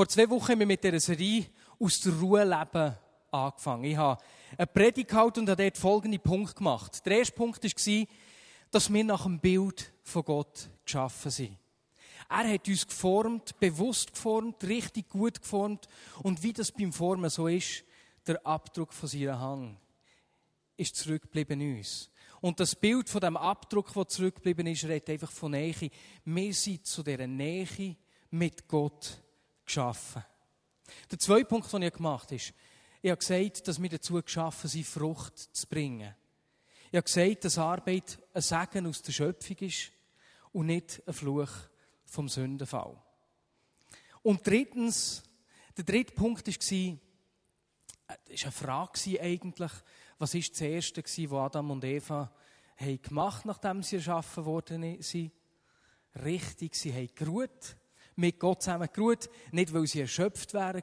Vor zwei Wochen haben wir mit dieser Serie aus der Ruhe leben angefangen. Ich habe eine Predigt gehalten und habe dort folgende Punkt gemacht. Der erste Punkt war, dass wir nach dem Bild von Gott geschaffen sind. Er hat uns geformt, bewusst geformt, richtig gut geformt. Und wie das beim Formen so ist, der Abdruck von seiner Hang ist zurückgeblieben uns. Und das Bild von dem Abdruck, der zurückgeblieben ist, redet einfach von Nähe. Wir sind zu dieser Nähe mit Gott geschaffen. Der zweite Punkt, den ich gemacht habe, ist, ich habe gesagt, dass wir dazu geschaffen sind, Frucht zu bringen. Ich habe gesagt, dass Arbeit ein Segen aus der Schöpfung ist und nicht ein Fluch vom Sündenfall. Und drittens, der dritte Punkt war, es war eine Frage eigentlich, was war das Erste, was Adam und Eva haben gemacht nachdem sie erschaffen worden sind? Richtig, sie haben geruht mit Gott zusammen geruht. Nicht, weil sie erschöpft wären,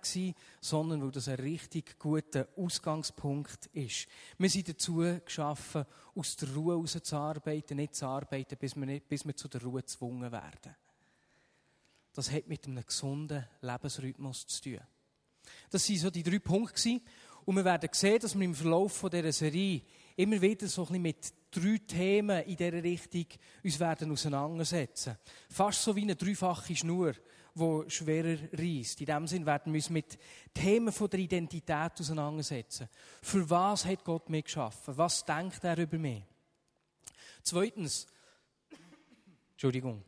sondern weil das ein richtig guter Ausgangspunkt ist. Wir sind dazu geschaffen, aus der Ruhe heraus zu arbeiten, nicht zu arbeiten, bis wir, nicht, bis wir zu der Ruhe gezwungen werden. Das hat mit einem gesunden Lebensrhythmus zu tun. Das waren so die drei Punkte. Und wir werden sehen, dass wir im Verlauf dieser Serie immer wieder so ein bisschen mit drei Themen in dieser Richtung uns werden auseinandersetzen. Fast so wie eine dreifache Schnur, die schwerer reißt. In dem Sinn werden wir uns mit Themen von der Identität auseinandersetzen. Für was hat Gott mich geschaffen? Was denkt er über mich? Zweitens, Entschuldigung.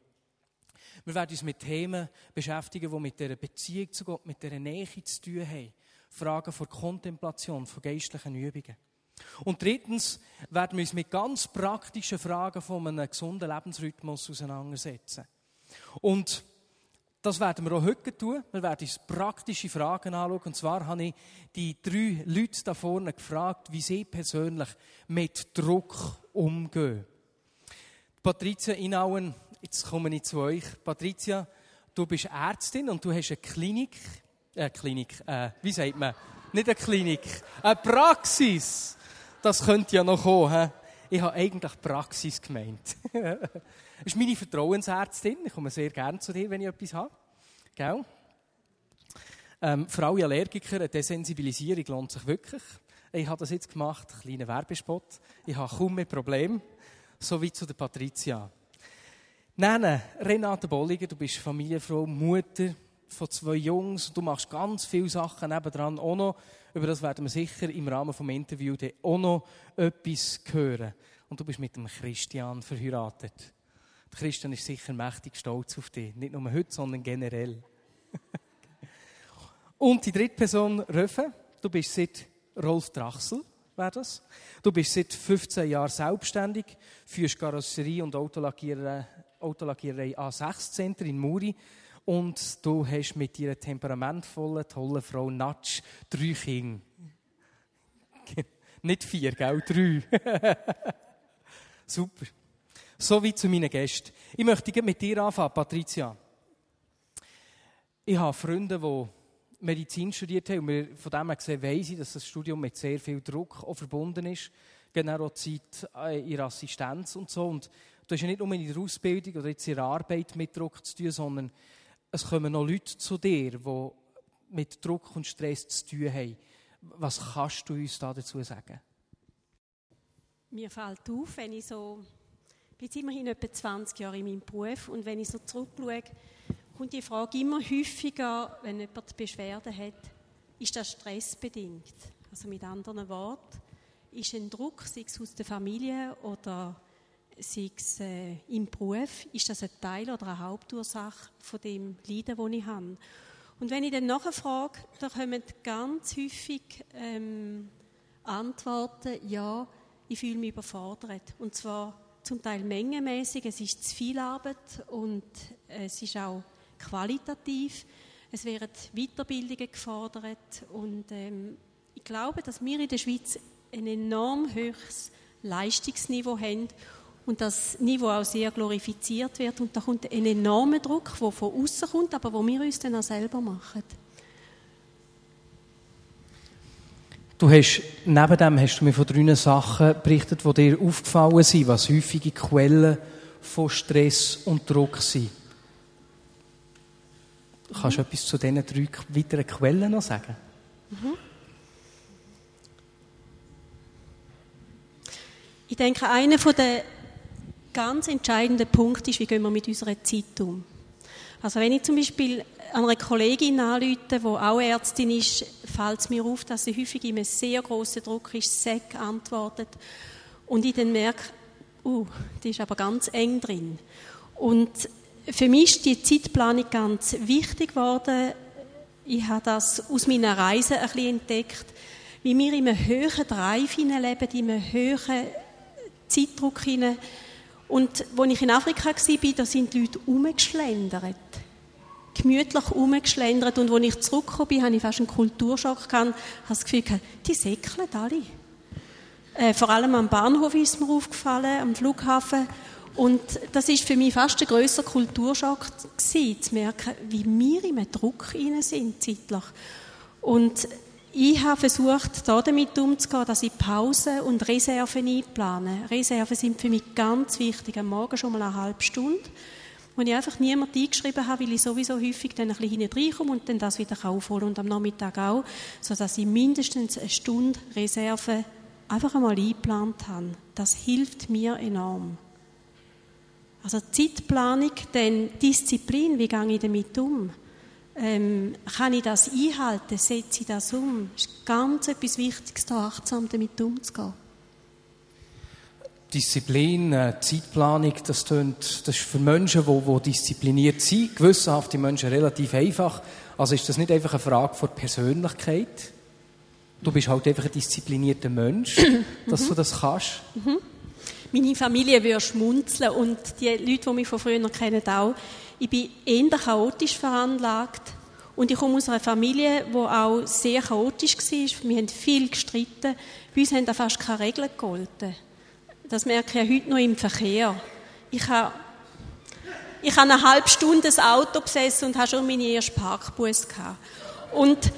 Wir werden uns mit Themen beschäftigen, die mit der Beziehung zu Gott, mit der Nähe zu tun haben. Fragen von Kontemplation, von geistlichen Übungen. Und drittens werden wir uns mit ganz praktischen Fragen von einem gesunden Lebensrhythmus auseinandersetzen. Und das werden wir auch heute tun. Wir werden uns praktische Fragen anschauen. Und zwar habe ich die drei Leute da vorne gefragt, wie sie persönlich mit Druck umgehen. Patricia Inauen, jetzt komme ich zu euch. Patricia, du bist Ärztin und du hast eine Klinik. Äh, Klinik, äh, wie sagt man? Nicht eine Klinik, eine Praxis das könnte ja noch kommen. He? Ich habe eigentlich Praxis gemeint. das ist meine Vertrauensärztin. Ich komme sehr gerne zu dir, wenn ich etwas habe. Gell? Ähm, für alle Allergiker, eine Desensibilisierung lohnt sich wirklich. Ich habe das jetzt gemacht, kleiner Werbespot. Ich habe kaum mehr Probleme. So wie zu der Patricia. Nein, Renate Bolliger, du bist Familienfrau, Mutter von zwei Jungs. Du machst ganz viele Sachen nebendran auch noch. Über das werden wir sicher im Rahmen des Interviews auch noch etwas hören. Und du bist mit dem Christian verheiratet. Der Christian ist sicher mächtig stolz auf dich. Nicht nur heute, sondern generell. Und die dritte Person, Röfe. Du bist seit Rolf Drachsel, das. Du bist seit 15 Jahren selbstständig, führst Karosserie und Autolackiererei, Autolackiererei A6 Center in Muri und du hast mit ihrer temperamentvollen, tollen Frau Natsch drei Kinder. Nicht vier, gell? Drei. Super. So wie zu meinen Gästen. Ich möchte mit dir anfangen, Patricia. Ich habe Freunde, die Medizin studiert haben und von dem her gesehen weiss ich, dass das Studium mit sehr viel Druck auch verbunden ist. Genau auch Zeit äh, in Assistenz und so. Und du hast ja nicht nur in der Ausbildung oder jetzt in der Arbeit mit Druck zu tun, sondern es kommen noch Leute zu dir, die mit Druck und Stress zu tun haben. Was kannst du uns da dazu sagen? Mir fällt auf, wenn ich so, ich bin immerhin etwa 20 Jahre in meinem Beruf und wenn ich so zurückschaue, kommt die Frage immer häufiger, wenn jemand Beschwerden hat, ist das stressbedingt? Also mit anderen Worten, ist ein Druck, sei es aus der Familie oder sei es äh, im Beruf, ist das ein Teil oder eine Hauptursache von dem Leiden, das ich habe. Und wenn ich dann nachfrage, dann kommen ganz häufig ähm, Antworten, ja, ich fühle mich überfordert. Und zwar zum Teil mengenmäßig, es ist zu viel Arbeit und es ist auch qualitativ. Es werden Weiterbildungen gefordert und ähm, ich glaube, dass wir in der Schweiz ein enorm hohes Leistungsniveau haben und das Niveau auch sehr glorifiziert wird. Und da kommt ein enormer Druck, der von außen kommt, aber wo wir uns dann auch selber machen. Du hast, neben dem hast du mir von drei Sachen berichtet, die dir aufgefallen sind, was häufige Quellen von Stress und Druck sind. Kannst du etwas zu diesen drei weiteren Quellen noch sagen? Mhm. Ich denke, einer der ganz entscheidenden Punkte ist, wie gehen wir mit unserer Zeit um. Also wenn ich zum Beispiel einer Kollegin anrufe, die auch Ärztin ist, fällt es mir auf, dass sie häufig in einem sehr grossen Druck ist, SEC antwortet. Und ich dann merke, uh, die ist aber ganz eng drin. Und für mich ist die Zeitplanung ganz wichtig geworden. Ich habe das aus meiner Reise ein bisschen entdeckt, wie wir in einem höheren Drive leben, in einem höheren Zeitdruck hinein. Und als ich in Afrika war, da sind die Leute umgeschlendert. Gemütlich umgeschlendert. Und als ich zurückgekommen bin, hatte ich fast einen Kulturschock. Ich habe das Gefühl, die säckeln alle. Äh, vor allem am Bahnhof ist mir aufgefallen, am Flughafen. Und das ist für mich fast ein grösser Kulturschock gewesen, zu merken, wie wir in einem Druck sind, zeitlich. Und ich habe versucht, damit umzugehen, dass ich Pausen und Reserven einplane. Reserven sind für mich ganz wichtig. Am Morgen schon mal eine halbe Stunde, wo ich einfach niemand eingeschrieben habe, weil ich sowieso häufig dann ein bisschen hineinkomme und dann das wieder aufholen und am Nachmittag auch, sodass ich mindestens eine Stunde Reserve einfach einmal eingeplant habe. Das hilft mir enorm. Also Zeitplanung, dann Disziplin, wie gehe ich damit um? Ähm, kann ich das einhalten, setze ich das um? Das ist ganz etwas Wichtiges, da achtsam damit umzugehen. Disziplin, äh, Zeitplanung, das, tönt, das ist für Menschen, die, die diszipliniert sind, gewissenhafte Menschen, relativ einfach. Also ist das nicht einfach eine Frage von Persönlichkeit? Du bist halt einfach ein disziplinierter Mensch, dass du das kannst. Mhm. Meine Familie würde schmunzeln und die Leute, die mich von früher kennen, auch. Ich bin eher chaotisch veranlagt und ich komme aus einer Familie, die auch sehr chaotisch war. Wir haben viel gestritten. Bei uns haben da fast keine Regeln gegolten. Das merke ich heute noch im Verkehr. Ich habe, ich habe eine halbe Stunde das Auto besessen und habe schon meine erste Parkbus gehabt. Und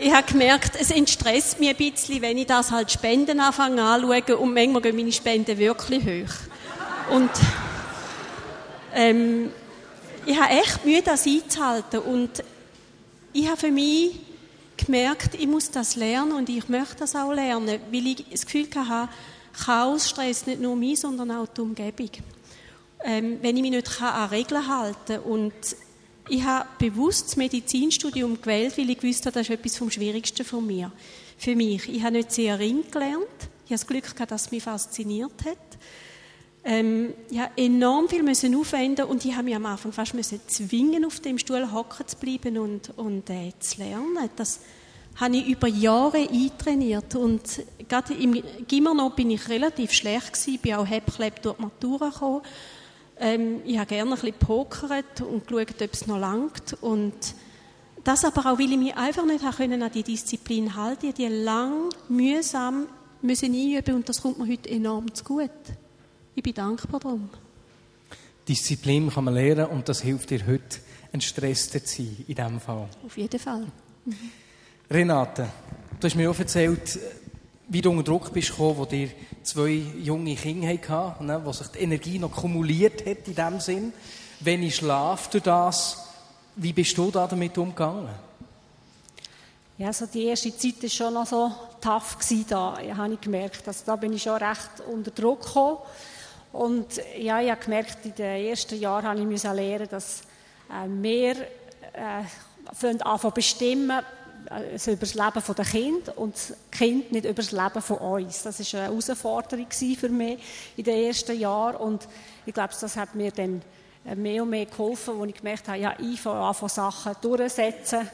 ich habe gemerkt, es entstresst mich ein bisschen, wenn ich das halt Spenden anfange anzuschauen und manchmal gehen meine Spenden wirklich hoch. Und ähm, ich habe echt Mühe, das einzuhalten. Und ich habe für mich gemerkt, ich muss das lernen und ich möchte das auch lernen, weil ich das Gefühl hatte, Chaos stresst nicht nur mich, sondern auch die Umgebung. Ähm, wenn ich mich nicht an Regeln halten kann. Und ich habe bewusst das Medizinstudium gewählt, weil ich wusste, das ist etwas vom Schwierigsten von mir. Für mich. Ich habe nicht sehr ring gelernt. Ich habe das Glück gehabt, dass es mich fasziniert hat ähm, ja, enorm viel müssen aufwenden und ich habe mich am Anfang fast müssen zwingen, auf dem Stuhl hocken zu bleiben und, und äh, zu lernen. Das habe ich über Jahre eintrainiert und gerade im Gimmer bin ich relativ schlecht gewesen, bin auch hebklebt durch die Matura gekommen. Ähm, ich habe gerne ein bisschen pokert und geschaut, ob es noch langt und das aber auch, weil ich mich einfach nicht an die Disziplin halten die lang, mühsam müssen einüben und das kommt mir heute enorm zu gut. Ich bin dankbar darum. Disziplin kann man lernen und das hilft dir heute, entstresster zu sein, in diesem Fall. Auf jeden Fall. Mhm. Renate, du hast mir auch erzählt, wie du unter Druck bist gekommen, wo dir zwei junge Kinder hatten, ne, wo sich die Energie noch kumuliert hat in dem Sinn. Wenn ich schlafe durch das, wie bist du da damit umgegangen? Ja, also die erste Zeit war schon noch so tough da, habe ich gemerkt. Also da bin ich schon recht unter Druck gekommen. Und ja, ich habe gemerkt, in den ersten Jahren habe ich lernen, dass äh, wir äh, anfangen bestimmen also über das Leben der Kind und das Kind nicht über das Leben von uns. Das war eine Herausforderung für mich in den ersten Jahren und ich glaube, das hat mir dann äh, mehr und mehr geholfen, als ich gemerkt habe, ja, ich fange an, Sachen durchzusetzen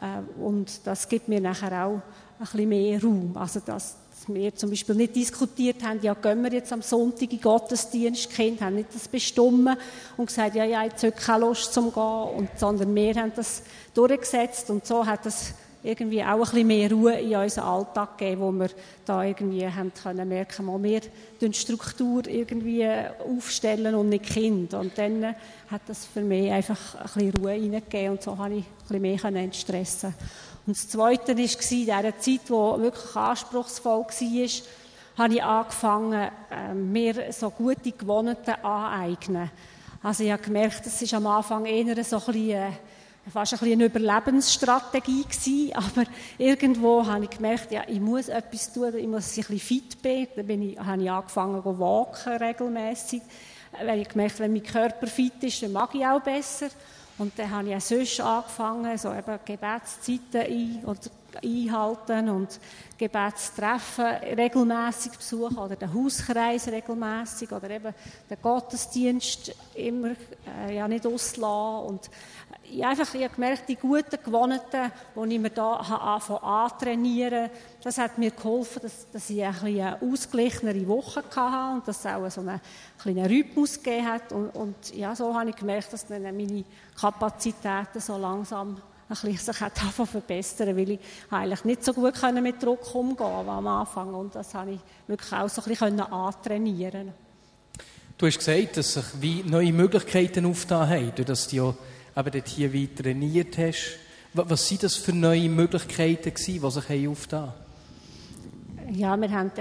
äh, und das gibt mir nachher auch ein bisschen mehr Raum. Also das, wir zum Beispiel nicht diskutiert haben, ja, gehen wir jetzt am Sonntag in Gottesdienst, die Kinder haben nicht das bestimmt und gesagt, ja, ja, jetzt habe keine Lust zum Gehen, und, sondern wir haben das durchgesetzt und so hat das irgendwie auch ein bisschen mehr Ruhe in unseren Alltag gegeben, wo wir da irgendwie haben können merken, mal wir die Struktur irgendwie aufstellen und nicht Kind. Und dann hat das für mich einfach ein bisschen Ruhe reingegeben und so habe ich ein bisschen mehr entstressen und das Zweite war, in dieser Zeit, die wirklich anspruchsvoll war, habe ich angefangen, ähm, mir so gute Gewohnheiten aneignen. Also ich habe gemerkt, es ist am Anfang eher so ein bisschen, äh, fast ein bisschen eine Überlebensstrategie gewesen, aber irgendwo habe ich gemerkt, ja, ich muss etwas tun, ich muss ein bisschen fit bin. Dann bin ich, habe ich angefangen zu walken regelmäßig, weil ich gemerkt, wenn mein Körper fit ist, dann mag ich auch besser. Und dann habe ich auch sonst angefangen, so eben Gebetszeiten ein, oder einhalten und Gebetstreffen regelmäßig besuchen oder den Hauskreis regelmäßig oder eben den Gottesdienst immer äh, ja nicht auslassen. Und ich einfach ich habe gemerkt, die guten Gewohnheiten, die ich mir da anfangen antrainieren, das hat mir geholfen, dass, dass ich ein eine ausgeglichenere Woche hatte und dass es auch so einen kleinen Rhythmus gegeben hat. Und, und ja, so habe ich gemerkt, dass meine Kapazitäten so langsam ein bisschen sich hat verbessern, weil ich eigentlich nicht so gut mit Druck umgehen am Anfang und das habe ich wirklich auch so ein bisschen antrainieren Du hast gesagt, dass sich wie neue Möglichkeiten aufgetan haben, durch dass du eben dort hier weiter trainiert hast. Was waren das für neue Möglichkeiten, die sich aufgetan haben? Ja, wir haben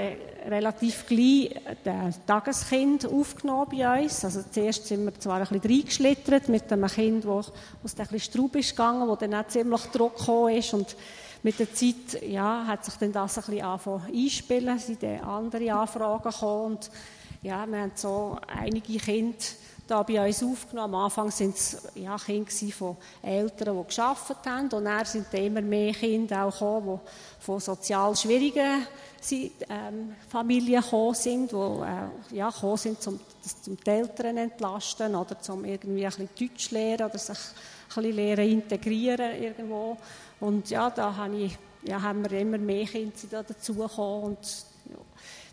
relativ gleich ein Tageskind aufgenommen bei uns. Also zuerst sind wir zwar ein bisschen reingeschlittert mit einem Kind, das aus ein bisschen ist gegangen, wo dann auch ziemlich gekommen ist und mit der Zeit ja, hat sich dann das ein bisschen angefangen einspielen, sind dann andere Anfragen gekommen und ja, wir haben so einige Kinder da bei uns aufgenommen. Am Anfang waren es ja, Kinder von Eltern, die gearbeitet haben. Und dann sind immer mehr Kinder auch gekommen, die von sozial schwierigen ähm, Familien gekommen sind, die äh, ja, gekommen sind, um, zum die Eltern entlasten oder zum irgendwie ein bisschen Deutsch lernen oder sich ein bisschen lernen integrieren irgendwo. Und ja, da habe ich, ja, haben wir immer mehr Kinder dazugekommen und ja,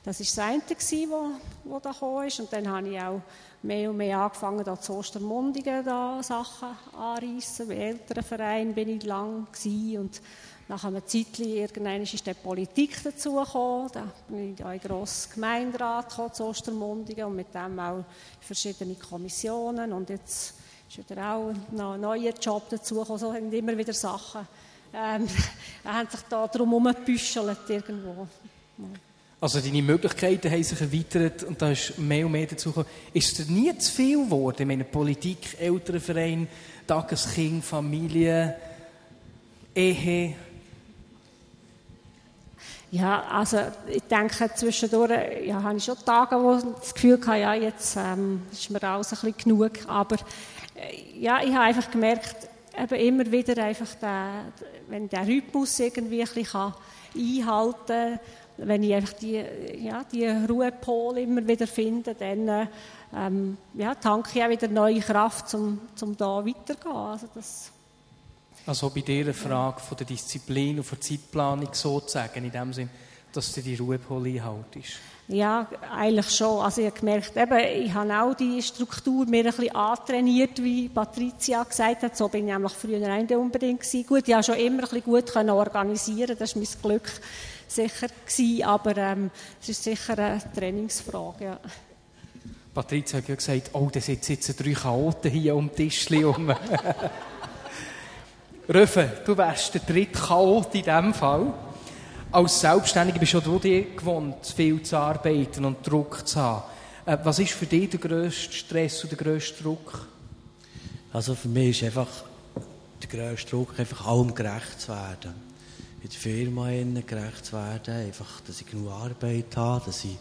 das war das eine, was da gekommen ist. Und dann habe ich auch mehr und mehr angefangen, da zu Ostermundigen da Sachen anreißen. Bei Elternverein bin ich lang gewesen. und nach einem Zeitchen irgendwann ist die Politik dazugekommen. Da bin ich in grossen Gemeinderat gekommen, zu Ostermundigen und mit dem auch verschiedene Kommissionen und jetzt ist wieder auch noch ein neuer Job dazugekommen. So haben immer wieder Sachen, ähm, haben sich da drum herumgebüschelt irgendwo. Also deine Möglichkeiten haben sich erweitert und da ist mehr und mehr dazu gekommen. Ist es nie zu viel geworden? Ich meine, Politik, Elternverein, Tageskind, Familie, Ehe? Ja, also ich denke, zwischendurch ja, habe ich schon Tage, wo ich das Gefühl hatte, ja, jetzt ähm, ist mir alles ein bisschen genug. Aber äh, ja, ich habe einfach gemerkt, eben immer wieder einfach, der, wenn der Rhythmus irgendwie ein bisschen einhalten kann, wenn ich einfach die, ja, die Ruhepole immer wieder finde, dann ähm, ja, tanke ich auch wieder neue Kraft, um, um da weiterzugehen. Also, das also bei dieser Frage von der Disziplin und der Zeitplanung sozusagen, in dem Sinn, dass du die Ruhepole einhaltest. Ja, eigentlich schon. Also ich habe gemerkt, eben, ich habe auch die Struktur mir ein bisschen antrainiert, wie Patricia gesagt hat. So bin ich nämlich früher nicht unbedingt gewesen. Gut, ich habe schon immer ein bisschen gut organisieren Das ist mein Glück sicher gewesen, aber ähm, es ist sicher eine Trainingsfrage. Ja. Patricia hat ja gesagt, oh, da sitzen jetzt drei Chaoten hier um den Tisch. Röfe, du wärst der dritte Chaot in diesem Fall. Als Selbstständiger bist du dir gewohnt, viel zu arbeiten und Druck zu haben. Äh, was ist für dich der grösste Stress und der grösste Druck? Also für mich ist einfach der grösste Druck, einfach allem gerecht zu werden in der Firma gerecht zu werden. Einfach, dass ich genug Arbeit habe, dass ich,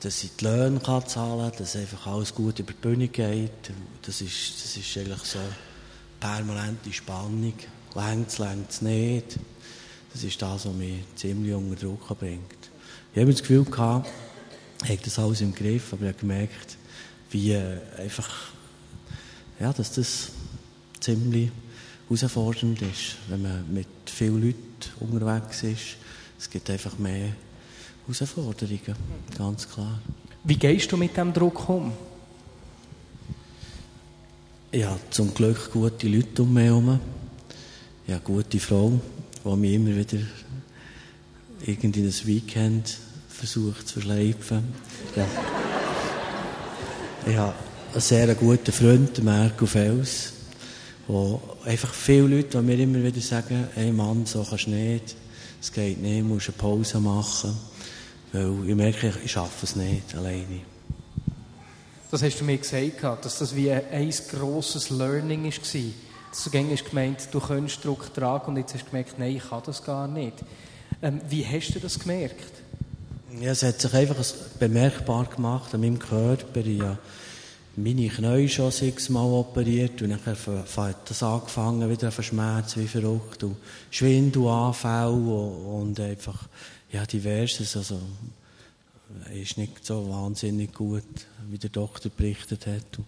dass ich die Löhne kann zahlen kann, dass einfach alles gut über die Bühne geht. Das ist, das ist eigentlich so permanente Spannung. Längt es, längt es nicht. Das ist das, was mich ziemlich unter Druck bringt. Ich habe das Gefühl gehabt, ich habe das alles im Griff, aber ich habe gemerkt, wie äh, einfach, ja, dass das ziemlich herausfordernd ist, wenn man mit vielen Leuten unterwegs ist. Es gibt einfach mehr Herausforderungen, ganz klar. Wie gehst du mit dem Druck um? Ich habe zum Glück gute Leute um mich herum. Ich habe gute Frau, die mich immer wieder irgendwie das Weekend versucht zu verschleifen. Ja. Ich habe einen sehr guten Freund, Marco Fels, wo einfach viele Leute, die mir immer wieder sagen, hey Mann, so kannst du nicht, es geht nicht, musst eine Pause machen, weil ich merke, ich schaffe es nicht alleine. Das hast du mir gesagt, dass das wie ein grosses Learning war, dass du gängig gemeint, du könntest Druck tragen und jetzt hast du gemerkt, nein, ich kann das gar nicht. Ähm, wie hast du das gemerkt? Ja, es hat sich einfach bemerkbar gemacht an meinem Körper. Ich habe meine Knie schon sechsmal operiert und dann hat das angefangen, wieder auf Schmerz wie verrückt und Schwindelanfälle und einfach, ja, diverses. Also, ist nicht so wahnsinnig gut, wie der Doktor berichtet hat. Und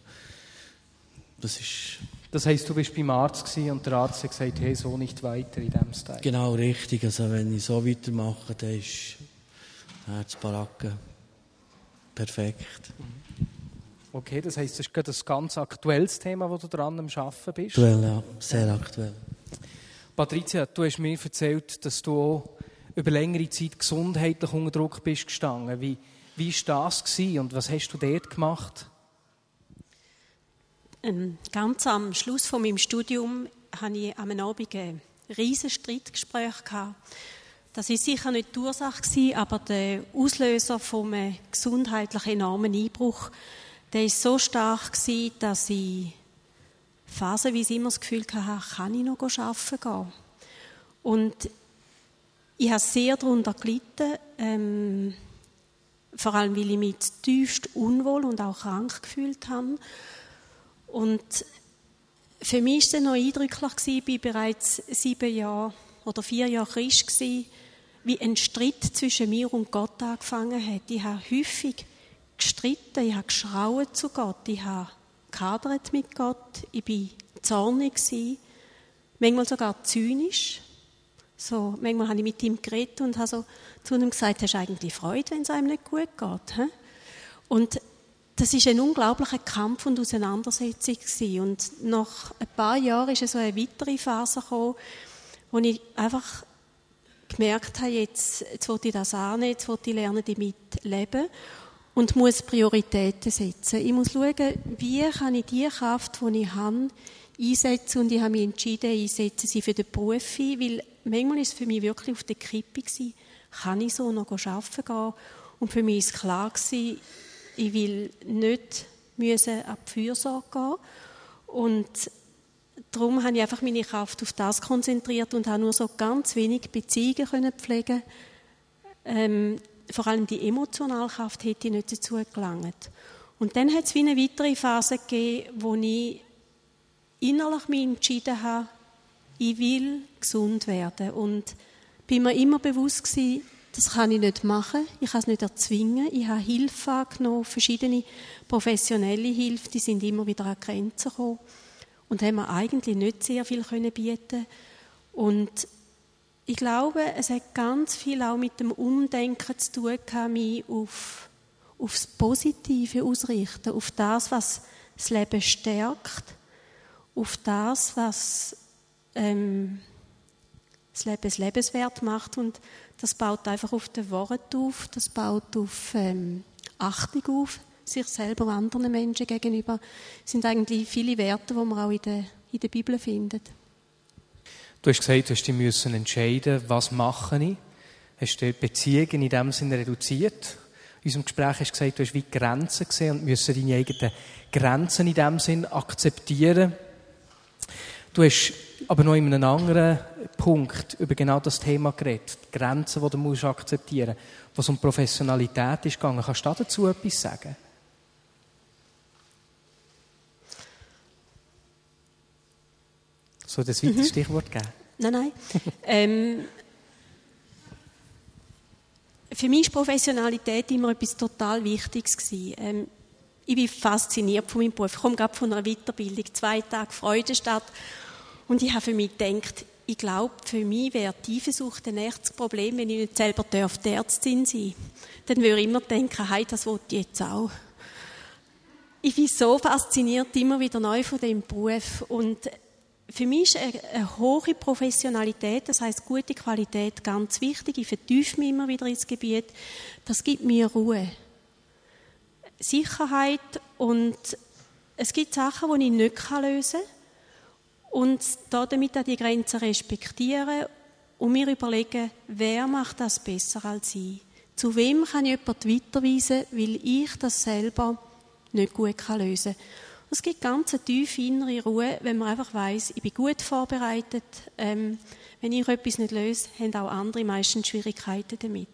das ist... Das heisst, du bist beim Arzt und der Arzt hat gesagt, hey, so nicht weiter in diesem Style. Genau, richtig. Also wenn ich so weitermache, dann ist Herzbaracke perfekt. Okay, das heisst, das ist gerade ein ganz aktuelles Thema, wo du dran am Arbeiten bist. Aktuell, ja, sehr aktuell. Patricia, du hast mir erzählt, dass du auch über längere Zeit gesundheitlich unter Druck bist gestanden. Wie, wie war das gewesen und was hast du dort gemacht? Ähm, ganz am Schluss von meinem Studium hatte ich am Abend ein riesiges Streitgespräch. Das war sicher nicht die Ursache, aber der Auslöser von einem gesundheitlichen enormen Einbruch, der war so stark, dass ich phasenweise immer das Gefühl hatte, kann ich noch arbeiten gehen? Und ich habe sehr darunter gelitten, ähm, vor allem weil ich mich tiefst unwohl und auch krank gefühlt habe. Und für mich war es noch eindrücklich, ich war bereits sieben Jahre oder vier Jahre Christ, wie ein Streit zwischen mir und Gott angefangen hat. Ich habe häufig gestritten, ich habe geschrauen zu Gott, ich habe gehadert mit Gott, ich war zornig, manchmal sogar zynisch. So, manchmal habe ich mit ihm geredet und habe so zu ihm gesagt, hast du eigentlich Freude, wenn es einem nicht gut geht? He? Und das ist ein unglaublicher Kampf und Auseinandersetzung gewesen. Und nach ein paar Jahren ist so eine weitere Phase gekommen, wo ich einfach gemerkt habe, jetzt, jetzt will ich das annehmen, jetzt will ich lernen, damit leben und muss Prioritäten setzen. Ich muss schauen, wie kann ich die Kraft, die ich habe, einsetzen und ich habe mich entschieden, einsetzen sie für den Beruf ein, weil manchmal ist es für mich wirklich auf der Kippe gewesen, kann ich so noch arbeiten gehen und für mich ist klar gewesen, ich will nicht müssen an die Fürsorge gehen und darum habe ich einfach meine Kraft auf das konzentriert und habe nur so ganz wenig Beziehungen können pflegen. Ähm, vor allem die emotionale Kraft hätte ich nicht dazu gelangt. Und dann hat es wie eine weitere Phase gegeben, wo ich innerlich mich entschieden habe, ich will gesund werden. Und bin mir immer bewusst gewesen, das kann ich nicht machen, ich kann es nicht erzwingen. Ich habe Hilfe angenommen, verschiedene professionelle Hilfe, die sind immer wieder an Grenzen gekommen und haben mir eigentlich nicht sehr viel können bieten Und ich glaube, es hat ganz viel auch mit dem Umdenken zu tun gehabt, mich auf, aufs Positive ausrichten, auf das, was das Leben stärkt, auf das, was ähm, das Leben das lebenswert macht und das baut einfach auf den Wort auf, das baut auf ähm, Achtung auf, sich selber und anderen Menschen gegenüber, das sind eigentlich viele Werte, die man auch in der, in der Bibel findet. Du hast gesagt, du hast dich müssen entscheiden, was mache ich. Hast du Beziehungen in dem Sinne reduziert? In unserem Gespräch hast du gesagt, du hast wie Grenzen gesehen und müssen deine eigenen Grenzen in dem Sinn akzeptieren. Du hast aber noch in einem anderen Punkt über genau das Thema geredet. Die Grenzen, die du musst akzeptieren musst. Was um Professionalität ist gegangen. Kannst du dazu etwas sagen? Soll das weitere mhm. Stichwort geben? Nein, nein. ähm, für mich war Professionalität immer etwas total Wichtiges. Ähm, ich bin fasziniert von meinem Beruf. Ich komme gerade von einer Weiterbildung, zwei Tage Freudestadt. Und ich habe für mich gedacht, ich glaube, für mich wäre Tiefensucht ein echtes Problem, wenn ich nicht selber die Ärztin sein Dann würde ich immer denken, hey, das wollte ich jetzt auch. Ich bin so fasziniert immer wieder neu von dem Beruf. Und für mich ist eine, hohe Professionalität, das heißt gute Qualität, ganz wichtig. Ich vertiefe mich immer wieder ins Gebiet. Das gibt mir Ruhe, Sicherheit und es gibt Sachen, die ich nicht lösen kann. Und damit auch die Grenzen respektieren und mir überlegen, wer macht das besser als ich? Zu wem kann ich jemanden weiterweisen, weil ich das selber nicht gut lösen kann. Es gibt ganz eine tiefe innere Ruhe, wenn man einfach weiß, ich bin gut vorbereitet. Ähm, wenn ich etwas nicht löse, haben auch andere meistens Schwierigkeiten damit.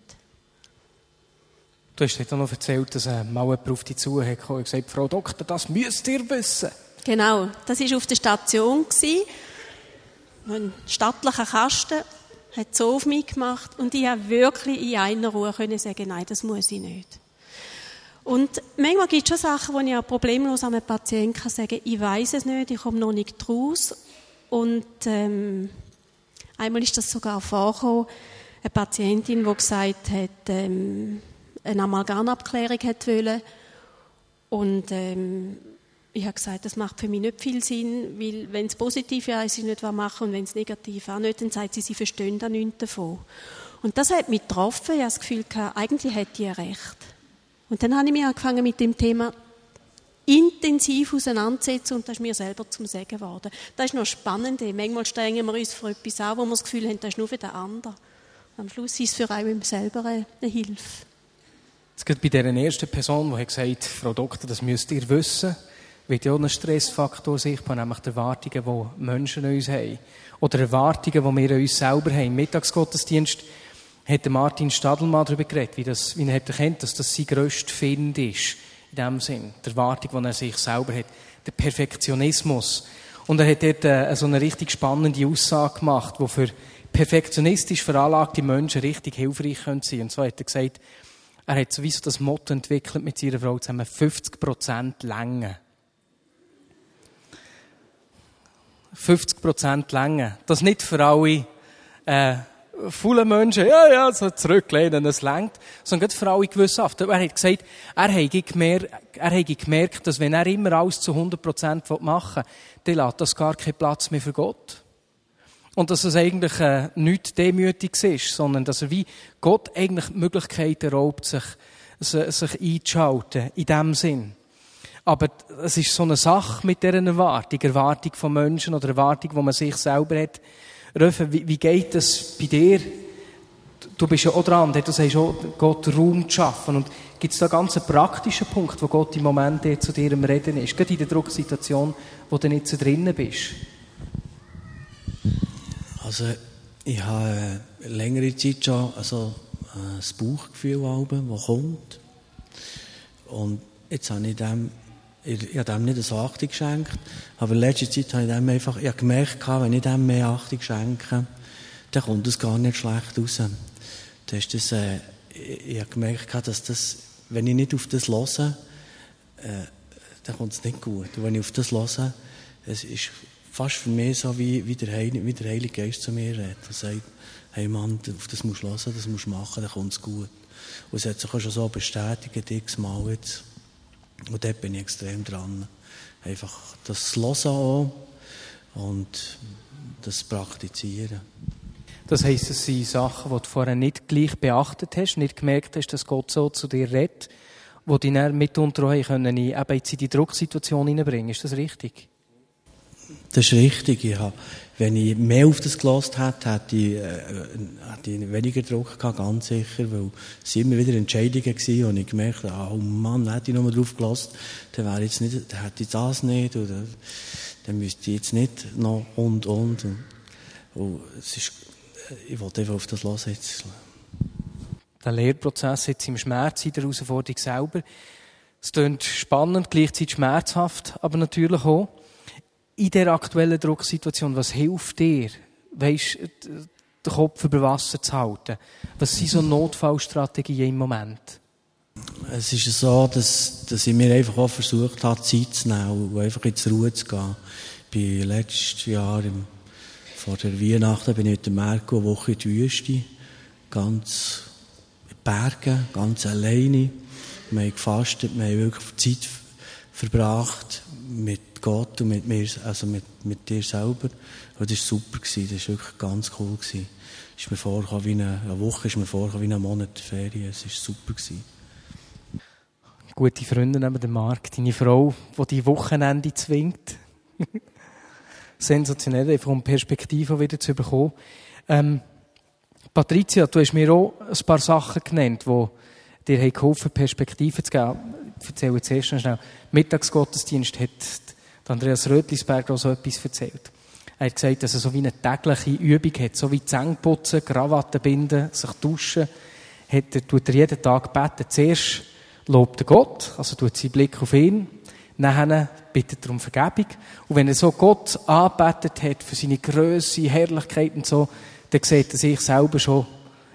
Du hast dann noch erzählt, dass äh, mal jemand auf dich hat und gesagt Frau Doktor, das müsst ihr wissen. Genau, das war auf der Station. Ein stattlicher Kasten hat so auf mich gemacht und ich habe wirklich in einer Ruhe können sagen, nein, das muss ich nicht. Und manchmal gibt es schon Sachen, wo ich auch problemlos an einem Patienten kann sagen ich weiß es nicht, ich komme noch nicht raus. Und ähm, einmal ist das sogar vorgekommen, eine Patientin, die gesagt hat, ähm, eine Amalgamabklärung wollte. Und ähm, ich habe gesagt, das macht für mich nicht viel Sinn, weil wenn es positiv ist, sie nicht machen und wenn es negativ auch nicht, dann sagt sie, sie verstehen da nichts davon. Und das hat mich getroffen. Ich habe das Gefühl, gehabt, eigentlich hätte ich recht. Und dann habe ich mich angefangen mit dem Thema intensiv auseinandersetzen und das ist mir selber zum Sagen geworden. Das ist noch spannend. Manchmal strengen wir uns für etwas an, wo wir das Gefühl haben, das ist nur für den anderen. Am Schluss ist es für einen selber eine Hilfe. Jetzt gerade bei dieser ersten Person, die gesagt hat, Frau Doktor, das müsst ihr wissen, wird ja auch ein Stressfaktor sichtbar, nämlich die Erwartungen, die Menschen an uns haben. Oder Erwartungen, die wir an uns selber haben. Im Mittagsgottesdienst hat Martin Stadelmann darüber geredet, wie, das, wie er hat erkennt, dass das sein grösster Find ist. In dem Sinn. Die Erwartung, die er sich selber hat. Der Perfektionismus. Und er hat dort äh, so eine richtig spannende Aussage gemacht, die für perfektionistisch veranlagte Menschen richtig hilfreich sein können. Und so hat er gesagt, er hat sowieso das Motto entwickelt mit seiner Frau zusammen, 50% Länge. 50% Länge. Das nicht für alle, äh, viele Menschen, ja, ja, so zurücklehnen, es längt, sondern für alle gewissenhaft. Er hat gesagt, er hat gemerkt, er gemerkt, dass wenn er immer alles zu 100% machen will, dann lässt das gar keinen Platz mehr für Gott. Und dass es eigentlich äh, nichts Demütiges ist, sondern dass er wie Gott eigentlich die Möglichkeit erlaubt, sich, sich einzuschalten, in dem Sinn. Aber es ist so eine Sache mit dieser Erwartung, Erwartung von Menschen oder Erwartung, die man sich selber hat. Röfe, wie, geht es bei dir? Du bist ja auch dran, du sagst auch, Gott Raum zu schaffen. Und gibt es da ganz einen praktischen Punkt, wo Gott im Moment zu dir am Reden ist? Gerade in der Drucksituation, wo du nicht so drinnen bist? Also, ich habe äh, längere Zeit schon also, äh, das Bauchgefühl, das kommt. Und jetzt habe ich dem, ich, habe dem nicht eine Achtung geschenkt, aber in letzter Zeit habe ich dem einfach, ich gemerkt, wenn ich dem mehr Achtung schenke, dann kommt es gar nicht schlecht raus. Das ist das, äh, ich, habe gemerkt, dass das, wenn ich nicht auf das höre, äh, dann kommt es nicht gut. Und wenn ich auf das höre, es ist fast für mich so, wie, wie, der, Heilige, wie der Heilige Geist zu mir redet. Er sagt, hey Mann, auf das musst du hören, das musst du machen, dann kommt es gut. Und es hat sich auch schon so bestätigt, x-mal jetzt. Und dort bin ich extrem dran. Einfach das Hören auch und das Praktizieren. Das heisst, es sind Sachen, die du vorher nicht gleich beachtet hast, nicht gemerkt hast, dass Gott so zu dir redet, die dich dann mitunter auch können, eben jetzt in die Drucksituation hineinbringen. Ist das richtig? Das ist richtig. Ich habe, wenn ich mehr auf das gelost hätte, hätte ich, äh, hätte ich weniger Druck gehabt, ganz sicher, weil es immer wieder Entscheidungen waren, und ich gemerkt habe, oh Mann, hätte ich nur drauf gelost, dann wäre jetzt nicht, dann hätte ich das nicht, oder dann müsste ich jetzt nicht noch und, und. und, und es ist, ich wollte einfach auf das los jetzt. Der Lehrprozess jetzt im Schmerz, in der Herausforderung selber. Es klingt spannend, gleichzeitig schmerzhaft, aber natürlich auch in der aktuellen Drucksituation, was hilft dir, weißt, den Kopf über Wasser zu halten? Was sind so Notfallstrategien im Moment? Es ist so, dass, dass ich mir einfach auch versucht habe, Zeit zu nehmen und einfach in die Ruhe zu gehen. Ich bin letztes Jahr im, vor der Weihnachten bin ich mit dem Merko eine Woche in die Wüste, ganz in Bergen, ganz alleine. Wir haben gefastet, wir haben wirklich Zeit verbracht mit Gott und mit mir, also mit, mit dir selber. Und das war super, gewesen. das war wirklich ganz cool. Gewesen. Ist mir vorgekommen wie eine, eine Woche, ist mir vorgekommen wie ein Monat Ferien. Es war super. Gewesen. Gute Freunde neben dem Markt, deine Frau, die die Wochenende zwingt. Sensationell, einfach um Perspektive wieder zu bekommen. Ähm, Patricia, du hast mir auch ein paar Sachen genannt, die dir geholfen Perspektive zu geben. Ich erzähle zuerst noch schnell. Mittagsgottesdienst hat Andreas Rötlisberger auch so etwas erzählt. Er hat gesagt, dass er so wie eine tägliche Übung hat, so wie Zähne putzen, Krawatten binden, sich duschen, hat er, tut er jeden Tag beten. Zuerst lobt er Gott, also tut seinen Blick auf ihn, Nachher bittet er um Vergebung. Und wenn er so Gott anbetet hat für seine Größe, Herrlichkeit und so, dann sieht er sich selber schon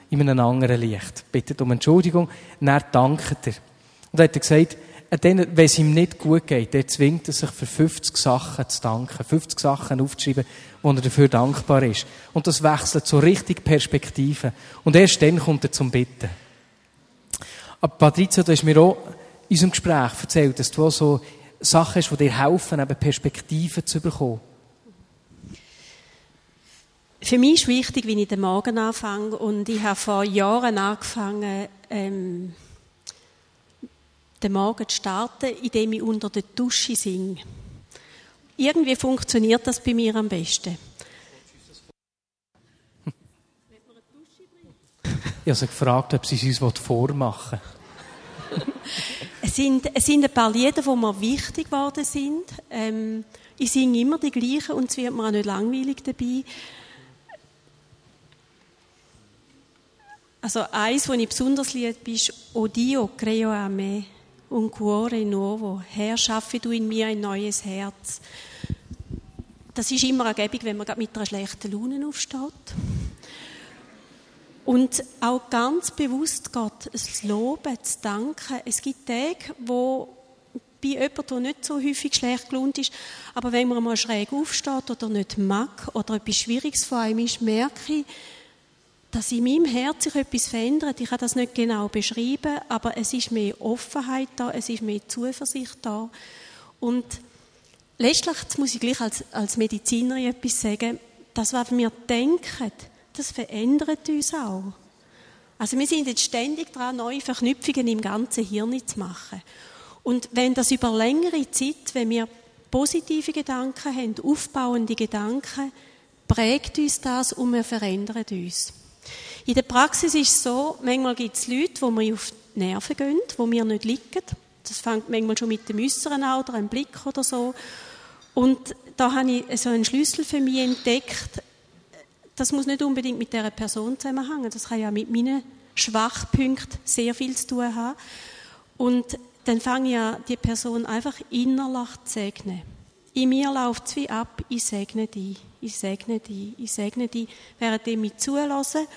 in einem anderen Licht. Bittet um Entschuldigung, dann dankt er. Und dann hat er gesagt, wenn es ihm nicht gut geht, dann zwingt er sich für 50 Sachen zu danken, 50 Sachen aufzuschreiben, wo er dafür dankbar ist. Und das wechselt so richtig Perspektive. Und erst dann kommt er zum Bitten. Aber Patrizia, du hast mir auch in unserem Gespräch erzählt, dass du auch so Sachen hast, die dir helfen, eben Perspektiven zu bekommen? Für mich ist wichtig, wie ich den Morgen anfange. Und ich habe vor Jahren angefangen, ähm, den Morgen zu starten, indem ich unter der Dusche singe. Irgendwie funktioniert das bei mir am besten. Ich habe sie gefragt, ob sie es uns vormachen es sind, es sind ein paar Lieder, die mir wichtig geworden sind. Ähm, ich singe immer die gleichen und es wird mir auch nicht langweilig dabei. Also eins, das ich besonders liebe, ist «O Dio, creo a me, un cuore nuovo». «Herr, schaffe du in mir ein neues Herz». Das ist immer ergebig, wenn man mit einer schlechten Laune aufsteht. Und auch ganz bewusst Gott es loben, zu danken. Es gibt Tage, wo bei jemandem, der nicht so häufig schlecht gelohnt ist, aber wenn man mal schräg aufsteht oder nicht mag oder etwas Schwieriges vor einem ist, merke ich, dass in meinem Herz sich etwas verändert. Ich kann das nicht genau beschreiben, aber es ist mehr Offenheit da, es ist mehr Zuversicht da. Und letztlich, muss ich gleich als, als Medizinerin etwas sagen, das, was wir denken, das verändert uns auch. Also wir sind jetzt ständig dran, neue Verknüpfungen im ganzen Hirn zu machen. Und wenn das über längere Zeit, wenn wir positive Gedanken haben, aufbauende Gedanken, prägt uns das und wir verändern uns. In der Praxis ist es so, manchmal gibt es Leute, wo wir auf die Nerven gehen, wo wir nicht liegen. Das fängt manchmal schon mit dem Äußeren an oder einem Blick oder so. Und da habe ich so einen Schlüssel für mich entdeckt das muss nicht unbedingt mit der Person zusammenhängen. Das kann ja mit meinen Schwachpunkten sehr viel zu tun haben. Und dann fange ich an, die Person einfach innerlich zu segnen. In mir läuft es wie ab, ich segne die, ich segne die, ich segne die, während ich mich zulasse.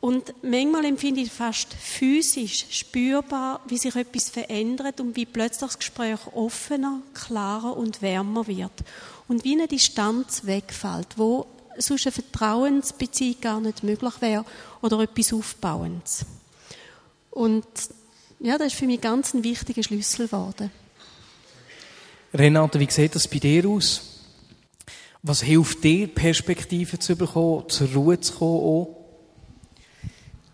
Und manchmal empfinde ich fast physisch spürbar, wie sich etwas verändert und wie plötzlich das Gespräch offener, klarer und wärmer wird. Und wie eine Distanz wegfällt, wo sonst eine Vertrauensbeziehung gar nicht möglich wäre oder etwas Aufbauendes. Und ja, das ist für mich ganz ein wichtiger Schlüssel geworden. Renate, wie sieht das bei dir aus? Was hilft dir, Perspektiven zu bekommen, zur Ruhe zu kommen? Auch?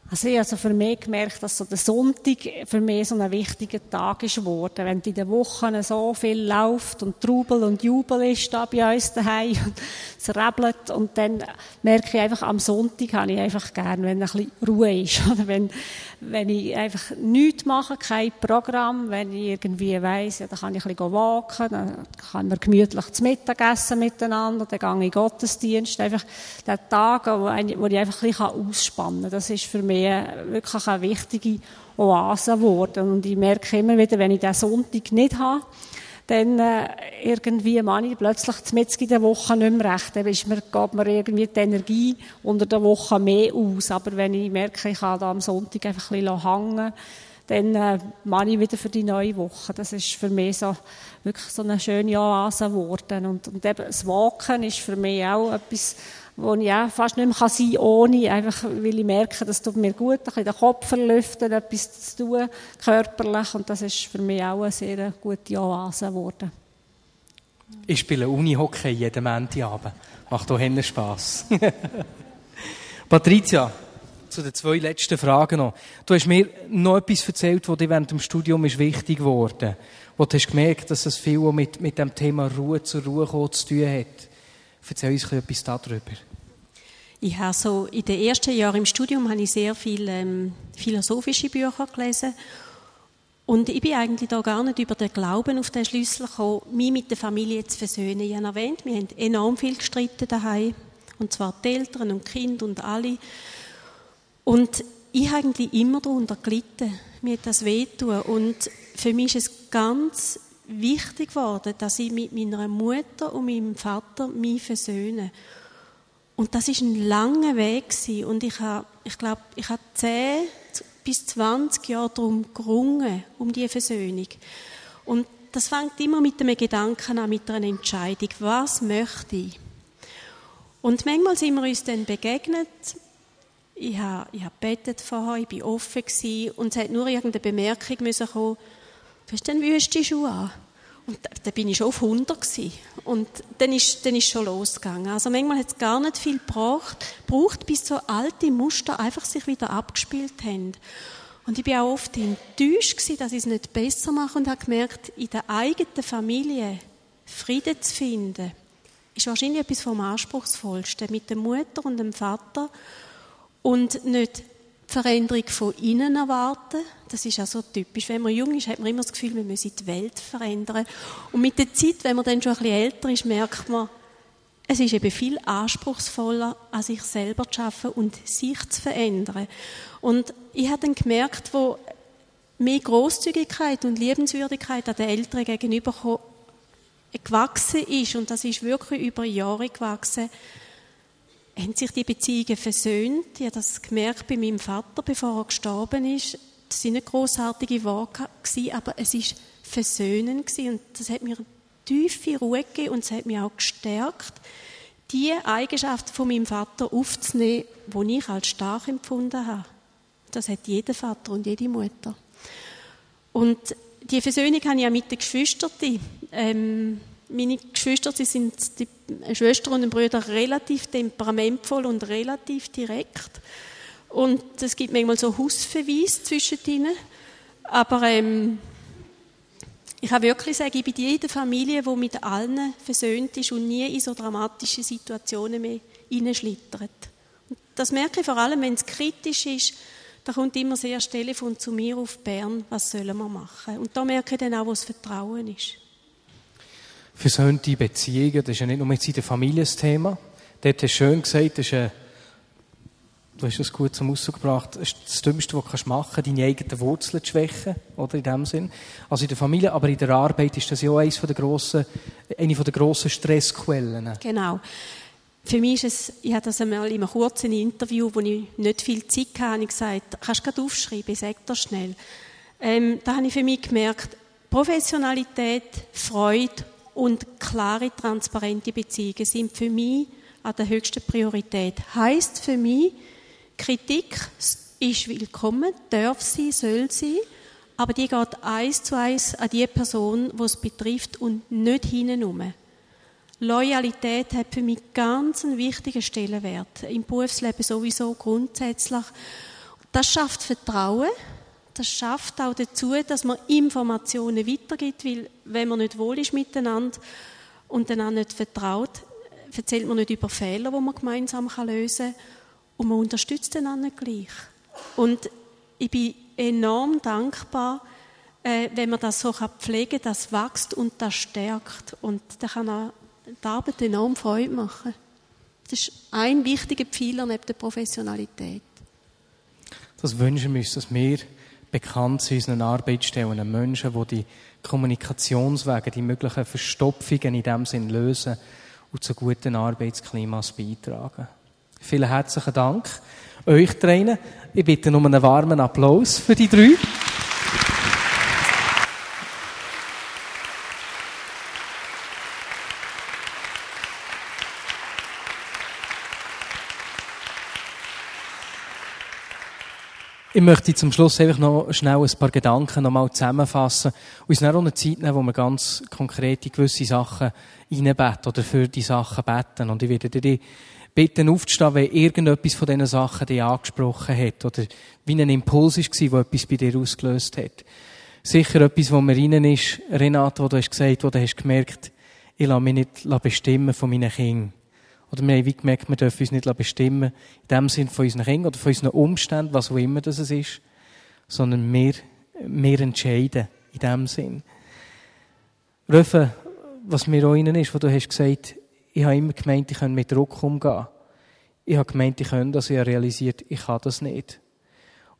Also ich habe also für mich gemerkt, dass so der Sonntag für mich so ein wichtiger Tag ist geworden. Wenn in den Wochen so viel läuft und Trubel und Jubel ist da bei uns daheim und es rebelt und dann merke ich einfach, am Sonntag habe ich einfach gern, wenn ein bisschen Ruhe ist. Oder wenn, wenn ich einfach nichts mache, kein Programm, wenn ich irgendwie weiss, ja, dann kann ich ein bisschen walken, dann kann man gemütlich zu Mittag essen miteinander, dann gehe ich in Gottesdienst. Einfach der Tag, wo ich einfach ein bisschen ausspannen kann, das ist für mich wirklich eine wichtige Oase geworden. Und ich merke immer wieder, wenn ich den Sonntag nicht habe, dann äh, irgendwie meine ich plötzlich mitten in der Woche nicht mehr recht. Dann ist mir, geht mir irgendwie die Energie unter der Woche mehr aus. Aber wenn ich merke, ich kann da am Sonntag einfach ein bisschen hängen, dann äh, mache ich wieder für die neue Woche. Das ist für mich so wirklich so eine schöne Oase geworden. Und, und eben das Walken ist für mich auch etwas, wo ich auch fast nicht mehr sein kann ohne, einfach weil ich merke, das tut mir gut, ein bisschen den Kopf verlüften, etwas zu tun, körperlich. Und das ist für mich auch eine sehr gute Oase geworden. Ich spiele Uni-Hockey jeden Montagabend. Macht auch Hennen Spass. Patricia, zu den zwei letzten Fragen noch. Du hast mir noch etwas erzählt, was dir während dem Studium ist wichtig geworden Wo du hast gemerkt, dass es viel mit, mit dem Thema Ruhe zur Ruhe zu tun hat. Erzähl uns etwas darüber. Ich habe so, in den ersten Jahren im Studium habe ich sehr viele ähm, philosophische Bücher gelesen. Und ich bin eigentlich da gar nicht über den Glauben auf den Schlüssel gekommen, mich mit der Familie zu versöhnen. Ich habe erwähnt, wir haben enorm viel gestritten daheim. Und zwar die Eltern und die Kinder und alle. Und ich habe eigentlich immer darunter gelitten. Mir hat das wehtun. Und für mich ist es ganz wichtig geworden, dass ich mit meiner Mutter und meinem Vater mich versöhne. Und das ist ein langer Weg und ich habe, ich glaube, ich habe zehn bis 20 Jahre darum gerungen, um die Versöhnung. Und das fängt immer mit einem Gedanken an, mit einer Entscheidung. Was möchte ich? Und manchmal sind wir uns dann begegnet. Ich habe, ich habe gebetet vorher, ich war offen gewesen, und es hat nur irgendeine Bemerkung müssen kommen, du hast dann wüste Schuhe an. Und da, bin ich schon auf 100 gewesen. Und dann ist, dann ist schon losgegangen. Also manchmal hat es gar nicht viel gebraucht, braucht, bis so alte Muster einfach sich wieder abgespielt haben. Und ich bin auch oft enttäuscht gewesen, dass ich es nicht besser mache und habe gemerkt, in der eigenen Familie Frieden zu finden, ist wahrscheinlich etwas vom Anspruchsvollsten. Mit der Mutter und dem Vater und nicht Veränderung von innen erwarten. Das ist ja so typisch. Wenn man jung ist, hat man immer das Gefühl, wir müssen die Welt verändern. Und mit der Zeit, wenn man dann schon ein bisschen älter ist, merkt man, es ist eben viel anspruchsvoller, an sich selber zu arbeiten und sich zu verändern. Und ich habe dann gemerkt, wo mehr Großzügigkeit und Liebenswürdigkeit an den Eltern gegenüber gewachsen ist, und das ist wirklich über Jahre gewachsen, haben sich die Beziehungen versöhnt. Ich habe das gemerkt bei meinem Vater, bevor er gestorben ist. Das sind nicht grossartige Worte, aber es war versöhnend und das hat mir tiefe Ruhe gegeben und es hat mich auch gestärkt, die Eigenschaften von meinem Vater aufzunehmen, die ich als stark empfunden habe. Das hat jeder Vater und jede Mutter. Und die Versöhnung habe ich auch mit den Geschwistern. Ähm, meine Geschwister, sie sind die Schwestern und Brüder relativ temperamentvoll und relativ direkt. Und es gibt manchmal so Hausverweis zwischen ihnen. Aber ähm, ich kann wirklich sagen, ich bin jede Familie, die mit allen versöhnt ist und nie in so dramatische Situationen mehr hineinschlittert. Das merke ich vor allem, wenn es kritisch ist, da kommt immer sehr Telefon zu mir auf Bern, was sollen wir machen? Und da merke ich dann auch, wo das Vertrauen ist versöhnte Beziehungen, das ist ja nicht nur jetzt in der Familie das Thema. Dort hast du schön gesagt, das ist ein, du hast es gut zum Ausdruck gebracht, das ist das Dümmste, was du machen kannst, deine eigenen Wurzeln zu schwächen, oder, in dem Sinn. Also in der Familie, aber in der Arbeit ist das ja auch eines der grossen, eine der grossen Stressquellen. Genau. Für mich ist es, ich hatte das einmal in einem kurzen Interview, wo ich nicht viel Zeit hatte, habe ich gesagt, kannst du gerade aufschreiben, sag das schnell. Ähm, da habe ich für mich gemerkt, Professionalität, Freude und klare, transparente Beziehungen sind für mich an der höchsten Priorität. Heißt für mich, Kritik ist willkommen, darf sie, soll sie, aber die geht eins zu eins an die Person, die es betrifft und nicht hintenrum. Loyalität hat für mich ganz einen wichtigen Stellenwert. Im Berufsleben sowieso grundsätzlich. Das schafft Vertrauen, das schafft auch dazu, dass man Informationen weitergibt, weil wenn man nicht wohl ist miteinander und auch nicht vertraut, erzählt man nicht über Fehler, die man gemeinsam lösen kann und man unterstützt einander gleich. Und ich bin enorm dankbar, äh, wenn man das so pflegen kann, das wächst und das stärkt. Und da kann auch die Arbeit enorm Freude machen. Das ist ein wichtiger Pfeiler neben der Professionalität. Das wünschen wir uns, dass wir bekannt zu unseren Arbeitsstellen. Menschen, die die Kommunikationswege, die möglichen Verstopfungen in dem Sinn lösen und zu guten Arbeitsklimas beitragen. Vielen herzlichen Dank euch dreien. Ich bitte um einen warmen Applaus für die drei. Ich möchte zum Schluss einfach noch schnell ein paar Gedanken nochmal zusammenfassen und uns dann auch eine Zeit nehmen, wo wir ganz konkrete gewisse Sachen reinbeten oder für die Sachen beten. Und ich werde dir bitten aufzustehen, wenn irgendetwas von diesen Sachen dich angesprochen hat oder wie ein Impuls war, der etwas bei dir ausgelöst hat. Sicher etwas, wo mir rein ist, Renate, wo du hast gesagt, wo du hast gemerkt, ich lasse mich nicht bestimmen von meinen Kindern. Oder wir haben gemerkt, wir dürfen uns nicht bestimmen, in dem Sinn von unseren Kindern oder von unseren Umständen, was auch immer das ist, sondern wir wir entscheiden in dem Sinn. Röfe, was mir auch ist, wo du hast gesagt, ich habe immer gemeint, ich könnte mit Druck umgehen. Ich habe gemeint, ich könnte das, ich habe realisiert, ich kann das nicht.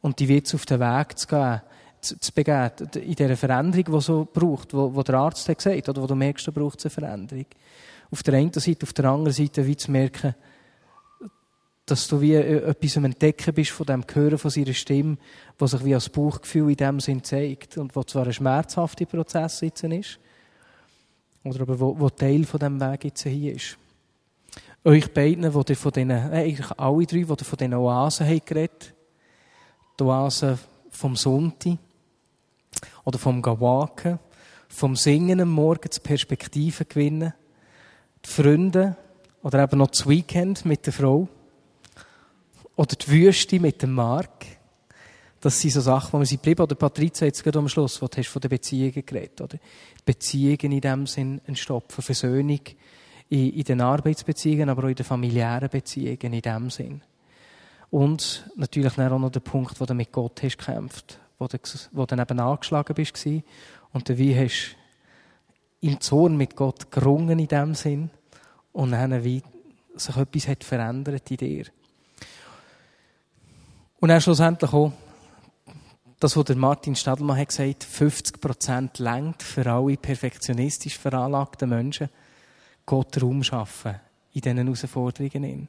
Und die wird auf den Weg zu gehen, zu, zu begeben, in dieser Veränderung, die so braucht, wo, wo der Arzt hat gesagt, oder wo du merkst, da braucht es eine Veränderung. Auf der einen Seite, auf der anderen Seite, wie zu merken, dass du wie äh, etwas am Entdecken bist von dem Hören von seiner Stimme, was sich wie als Bauchgefühl in dem Sinn zeigt und wo zwar ein schmerzhafter Prozess jetzt ist, oder aber wo, wo Teil von dem Weg jetzt hier ist. Euch beiden, wo ihr von diesen, äh, eigentlich alle drei, die von diesen Oasen habt geredet, die Oasen vom Sonntag oder vom Gawaken, vom Singen am Morgen, die Perspektive gewinnen, die Freunde oder eben noch das Weekend mit der Frau, oder die Wüste mit dem Mark. Das sind so Sachen, wo man sie bleiben. Oder Patrizia, jetzt gerade am Schluss, wo du hast von den Beziehungen geredet, oder? Beziehungen in dem Sinn entstopfen, Versöhnung in, in den Arbeitsbeziehungen, aber auch in den familiären Beziehungen in dem Sinn. Und natürlich dann auch noch der Punkt, wo du mit Gott hast gekämpft, wo du, wo du eben angeschlagen bist und du wie hast im Zorn mit Gott gerungen in dem Sinn und dann wie sich etwas hat verändert in dir. Und dann schlussendlich auch, das, was der Martin Stadelmann hat gesagt, 50 Prozent längt für alle perfektionistisch veranlagten Menschen, Gott Raum schaffen in diesen Herausforderungen.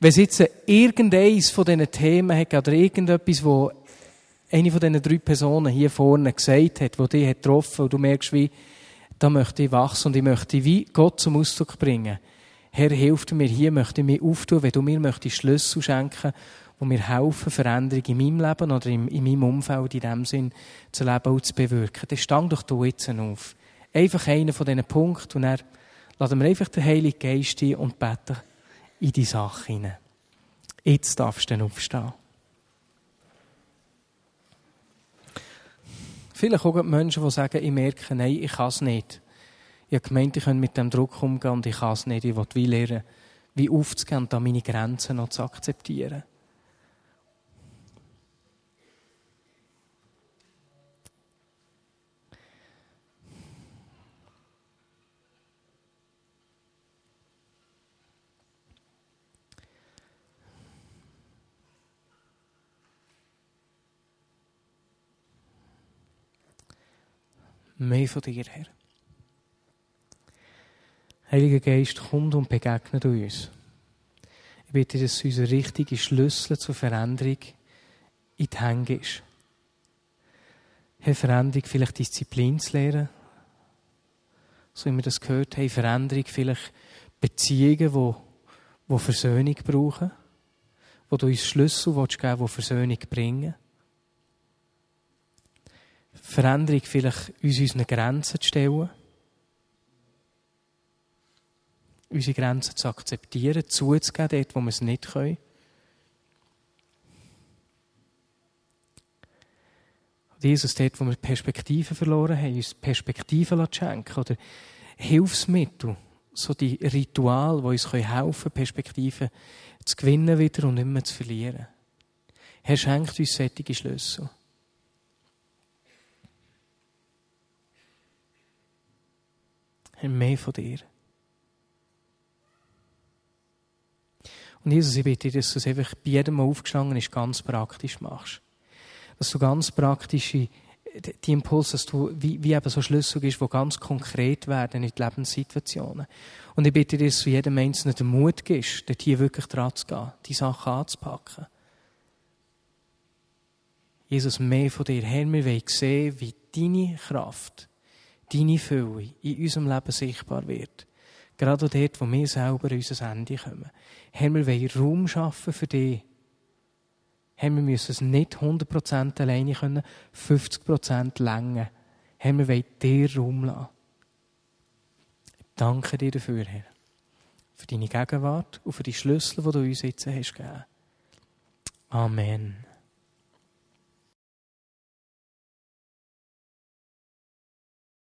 Wenn jetzt irgendeines von diesen Themen hat, oder irgendetwas, wo eine von diesen drei Personen hier vorne gesagt hat, wo dich getroffen hat, und du merkst, wie, da möchte ich wachsen und ich möchte wie Gott zum Ausdruck bringen. Herr, hilf mir hier, möchte ich mich auftun, wenn du mir möchtest Schlüssel schenken die mir helfen, Veränderungen in meinem Leben oder in, in meinem Umfeld in dem Sinn zu leben und zu bewirken. Dann stang doch du jetzt auf. Einfach einen von diesen Punkten und dann lassen wir einfach den Heiligen Geist ein und beten in die Sache hinein. Jetzt darfst du aufstehen. Vielleicht auch Menschen, die sagen, ich merke, nein, ich kann es nicht. Ich habe gemeint, ich könnte mit dem Druck umgehen und ich kann es nicht. Ich will wie lernen, wie aufzugehen und da meine Grenzen noch zu akzeptieren. Mehr von dir, Herr. Heiliger Geist, kommt und begegnet uns. Ich bitte, dass unser richtiger Schlüssel zur Veränderung in die Hände ist. Herr, Veränderung vielleicht Disziplin zu lernen. So wie wir das gehört haben, Veränderung vielleicht Beziehungen, die, die Versöhnung brauchen. Wo du uns Schlüssel geben willst, die Versöhnung bringen. Veränderung vielleicht uns unseren Grenzen zu stellen. Unsere Grenzen zu akzeptieren, zuzugeben, dort, wo wir es nicht können. Jesus, dort, wo wir Perspektiven verloren haben, uns Perspektiven schenken oder Hilfsmittel, so die Rituale, die uns helfen können, Perspektiven zu gewinnen wieder und nicht mehr zu verlieren. Herr, schenkt uns solche Schlüssel. Mehr von dir. Und Jesus, ich bitte dich, dass du es einfach bei jedem Mal aufgestanden ist, ganz praktisch machst. Dass du ganz praktische, die Impulse, dass du, wie, wie eben so Schlüssel bist, die ganz konkret werden in die Lebenssituationen. Und ich bitte dich, dass du jedem Einzelnen den Mut gibst, dort hier wirklich dran zu gehen, die Sachen anzupacken. Jesus, mehr von dir. Herr, wir wollen sehen, wie deine Kraft deine Fülle in unserem Leben sichtbar wird. Gerade dort, wo wir selber unser Ende kommen. Herr, wir wollen Raum schaffen für dich. Herr, wir müssen es nicht 100% alleine können, 50% länger. Herr, wir wollen dir Raum lassen. Ich danke dir dafür, Herr. Für deine Gegenwart und für die Schlüssel, die du uns jetzt hast gegeben. Amen.